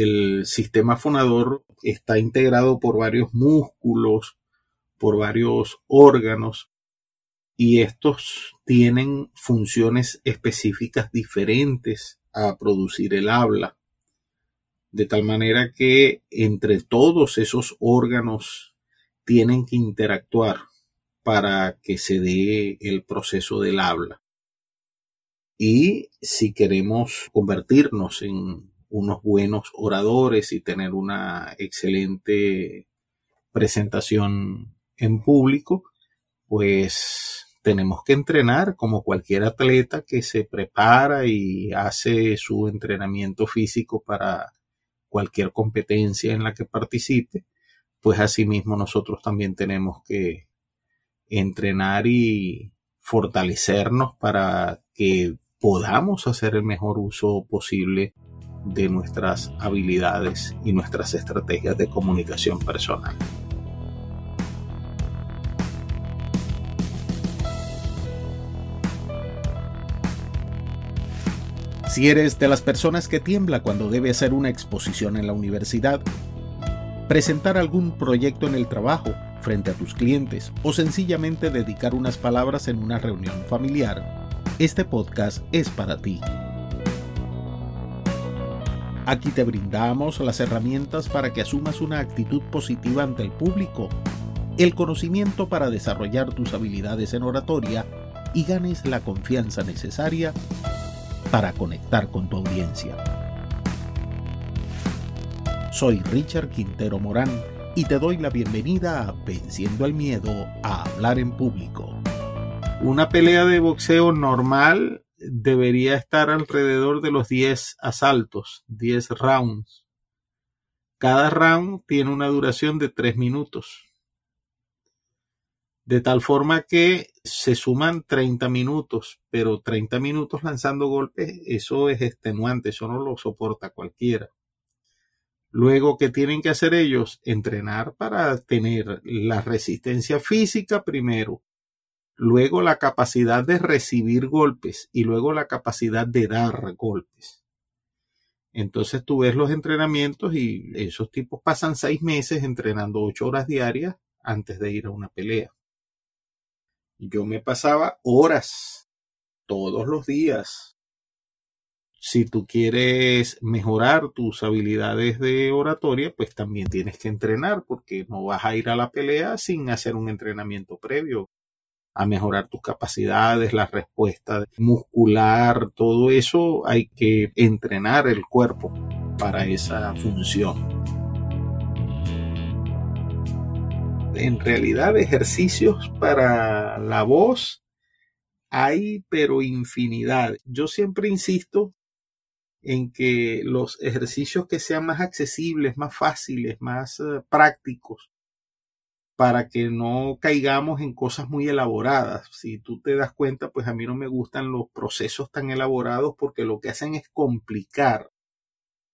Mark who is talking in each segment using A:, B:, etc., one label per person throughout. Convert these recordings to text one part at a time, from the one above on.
A: el sistema fonador está integrado por varios músculos, por varios órganos, y estos tienen funciones específicas diferentes a producir el habla. De tal manera que entre todos esos órganos tienen que interactuar para que se dé el proceso del habla. Y si queremos convertirnos en unos buenos oradores y tener una excelente presentación en público, pues tenemos que entrenar como cualquier atleta que se prepara y hace su entrenamiento físico para cualquier competencia en la que participe, pues asimismo nosotros también tenemos que entrenar y fortalecernos para que podamos hacer el mejor uso posible de nuestras habilidades y nuestras estrategias de comunicación personal.
B: Si eres de las personas que tiembla cuando debe hacer una exposición en la universidad, presentar algún proyecto en el trabajo frente a tus clientes o sencillamente dedicar unas palabras en una reunión familiar, este podcast es para ti. Aquí te brindamos las herramientas para que asumas una actitud positiva ante el público, el conocimiento para desarrollar tus habilidades en oratoria y ganes la confianza necesaria para conectar con tu audiencia. Soy Richard Quintero Morán y te doy la bienvenida a Venciendo el Miedo a Hablar en Público.
A: Una pelea de boxeo normal debería estar alrededor de los 10 asaltos, 10 rounds. Cada round tiene una duración de 3 minutos. De tal forma que se suman 30 minutos, pero 30 minutos lanzando golpes, eso es extenuante, eso no lo soporta cualquiera. Luego, ¿qué tienen que hacer ellos? Entrenar para tener la resistencia física primero, luego la capacidad de recibir golpes y luego la capacidad de dar golpes. Entonces tú ves los entrenamientos y esos tipos pasan seis meses entrenando ocho horas diarias antes de ir a una pelea. Yo me pasaba horas todos los días si tú quieres mejorar tus habilidades de oratoria, pues también tienes que entrenar porque no vas a ir a la pelea sin hacer un entrenamiento previo a mejorar tus capacidades, la respuesta muscular, todo eso hay que entrenar el cuerpo para esa función. En realidad ejercicios para la voz hay pero infinidad. Yo siempre insisto en que los ejercicios que sean más accesibles, más fáciles, más eh, prácticos, para que no caigamos en cosas muy elaboradas. Si tú te das cuenta, pues a mí no me gustan los procesos tan elaborados porque lo que hacen es complicar.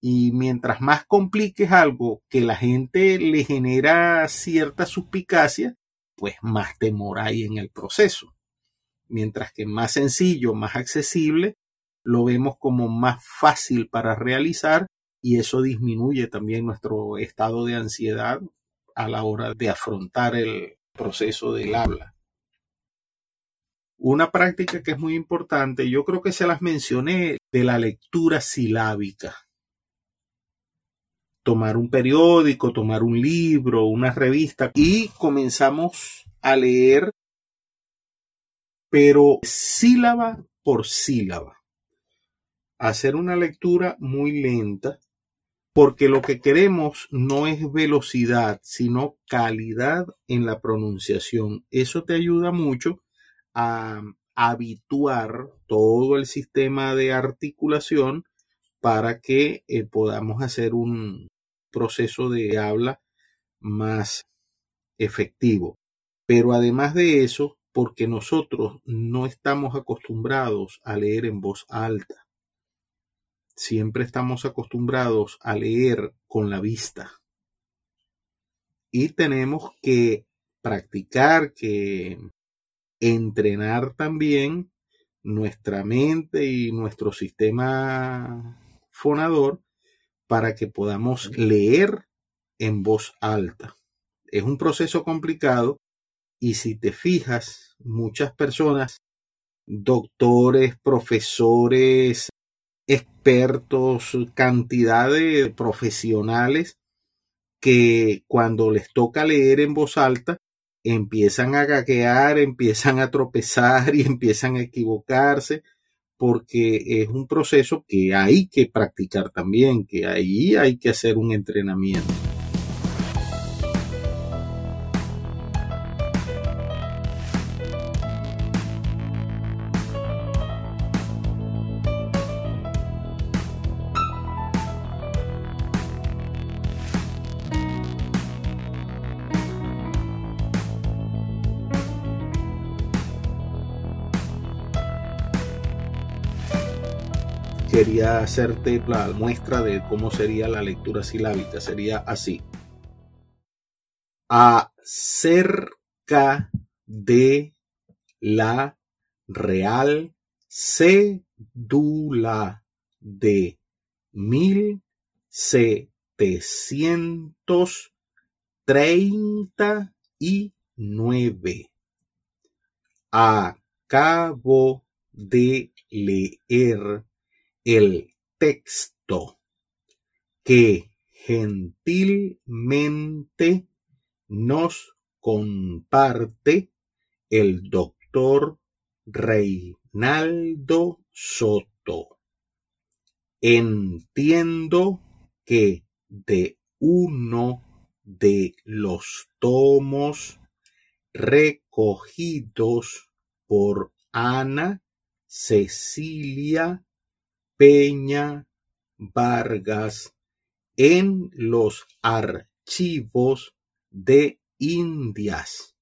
A: Y mientras más compliques algo que la gente le genera cierta suspicacia, pues más temor hay en el proceso. Mientras que más sencillo, más accesible, lo vemos como más fácil para realizar y eso disminuye también nuestro estado de ansiedad a la hora de afrontar el proceso del habla. Una práctica que es muy importante, yo creo que se las mencioné, de la lectura silábica. Tomar un periódico, tomar un libro, una revista y comenzamos a leer, pero sílaba por sílaba hacer una lectura muy lenta, porque lo que queremos no es velocidad, sino calidad en la pronunciación. Eso te ayuda mucho a habituar todo el sistema de articulación para que eh, podamos hacer un proceso de habla más efectivo. Pero además de eso, porque nosotros no estamos acostumbrados a leer en voz alta siempre estamos acostumbrados a leer con la vista. Y tenemos que practicar, que entrenar también nuestra mente y nuestro sistema fonador para que podamos leer en voz alta. Es un proceso complicado y si te fijas, muchas personas, doctores, profesores, expertos, cantidad de profesionales que cuando les toca leer en voz alta, empiezan a gaguear, empiezan a tropezar y empiezan a equivocarse, porque es un proceso que hay que practicar también, que ahí hay que hacer un entrenamiento. Quería hacerte la muestra de cómo sería la lectura silábica. Sería así. Acerca de la real cédula de mil setecientos treinta y nueve. Acabo de leer el texto que gentilmente nos comparte el doctor Reinaldo Soto. Entiendo que de uno de los tomos recogidos por Ana Cecilia Peña Vargas en los archivos de Indias.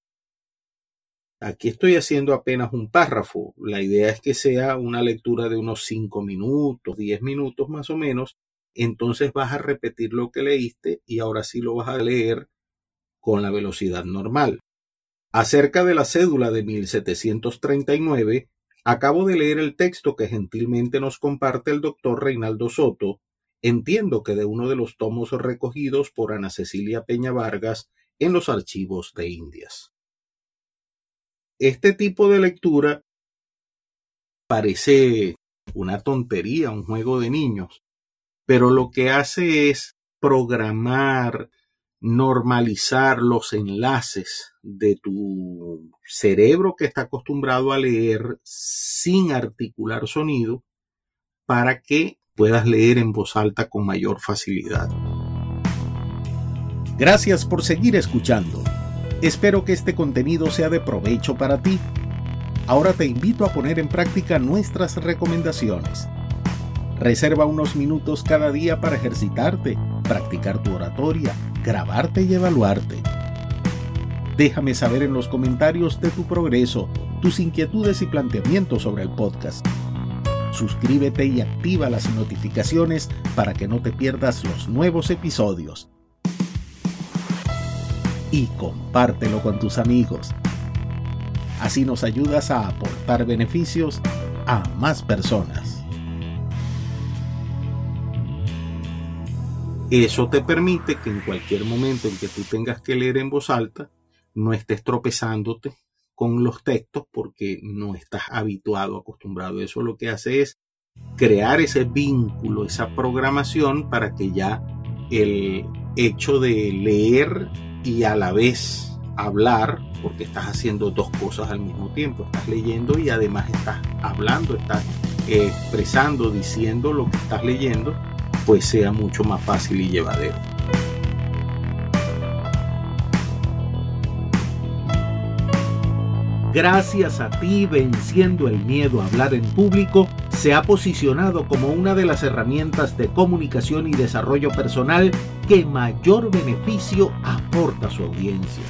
A: Aquí estoy haciendo apenas un párrafo. La idea es que sea una lectura de unos 5 minutos, 10 minutos más o menos. Entonces vas a repetir lo que leíste y ahora sí lo vas a leer con la velocidad normal. Acerca de la cédula de 1739, Acabo de leer el texto que gentilmente nos comparte el doctor Reinaldo Soto. Entiendo que de uno de los tomos recogidos por Ana Cecilia Peña Vargas en los archivos de Indias. Este tipo de lectura parece una tontería, un juego de niños, pero lo que hace es programar normalizar los enlaces de tu cerebro que está acostumbrado a leer sin articular sonido para que puedas leer en voz alta con mayor facilidad.
B: Gracias por seguir escuchando. Espero que este contenido sea de provecho para ti. Ahora te invito a poner en práctica nuestras recomendaciones. Reserva unos minutos cada día para ejercitarte, practicar tu oratoria, grabarte y evaluarte. Déjame saber en los comentarios de tu progreso, tus inquietudes y planteamientos sobre el podcast. Suscríbete y activa las notificaciones para que no te pierdas los nuevos episodios. Y compártelo con tus amigos. Así nos ayudas a aportar beneficios a más personas.
A: Eso te permite que en cualquier momento en que tú tengas que leer en voz alta, no estés tropezándote con los textos porque no estás habituado, acostumbrado. Eso lo que hace es crear ese vínculo, esa programación para que ya el hecho de leer y a la vez hablar, porque estás haciendo dos cosas al mismo tiempo, estás leyendo y además estás hablando, estás expresando, diciendo lo que estás leyendo, pues sea mucho más fácil y llevadero.
B: Gracias a ti, venciendo el miedo a hablar en público, se ha posicionado como una de las herramientas de comunicación y desarrollo personal que mayor beneficio aporta a su audiencia.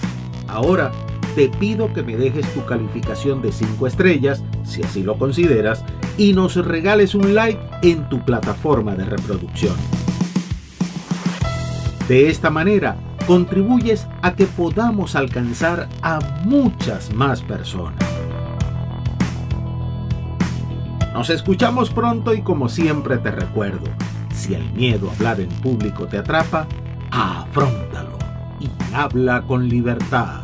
B: Ahora, te pido que me dejes tu calificación de 5 estrellas, si así lo consideras, y nos regales un like en tu plataforma de reproducción. De esta manera, contribuyes a que podamos alcanzar a muchas más personas. Nos escuchamos pronto y como siempre te recuerdo, Si el miedo a hablar en público te atrapa, afrontalo y habla con libertad.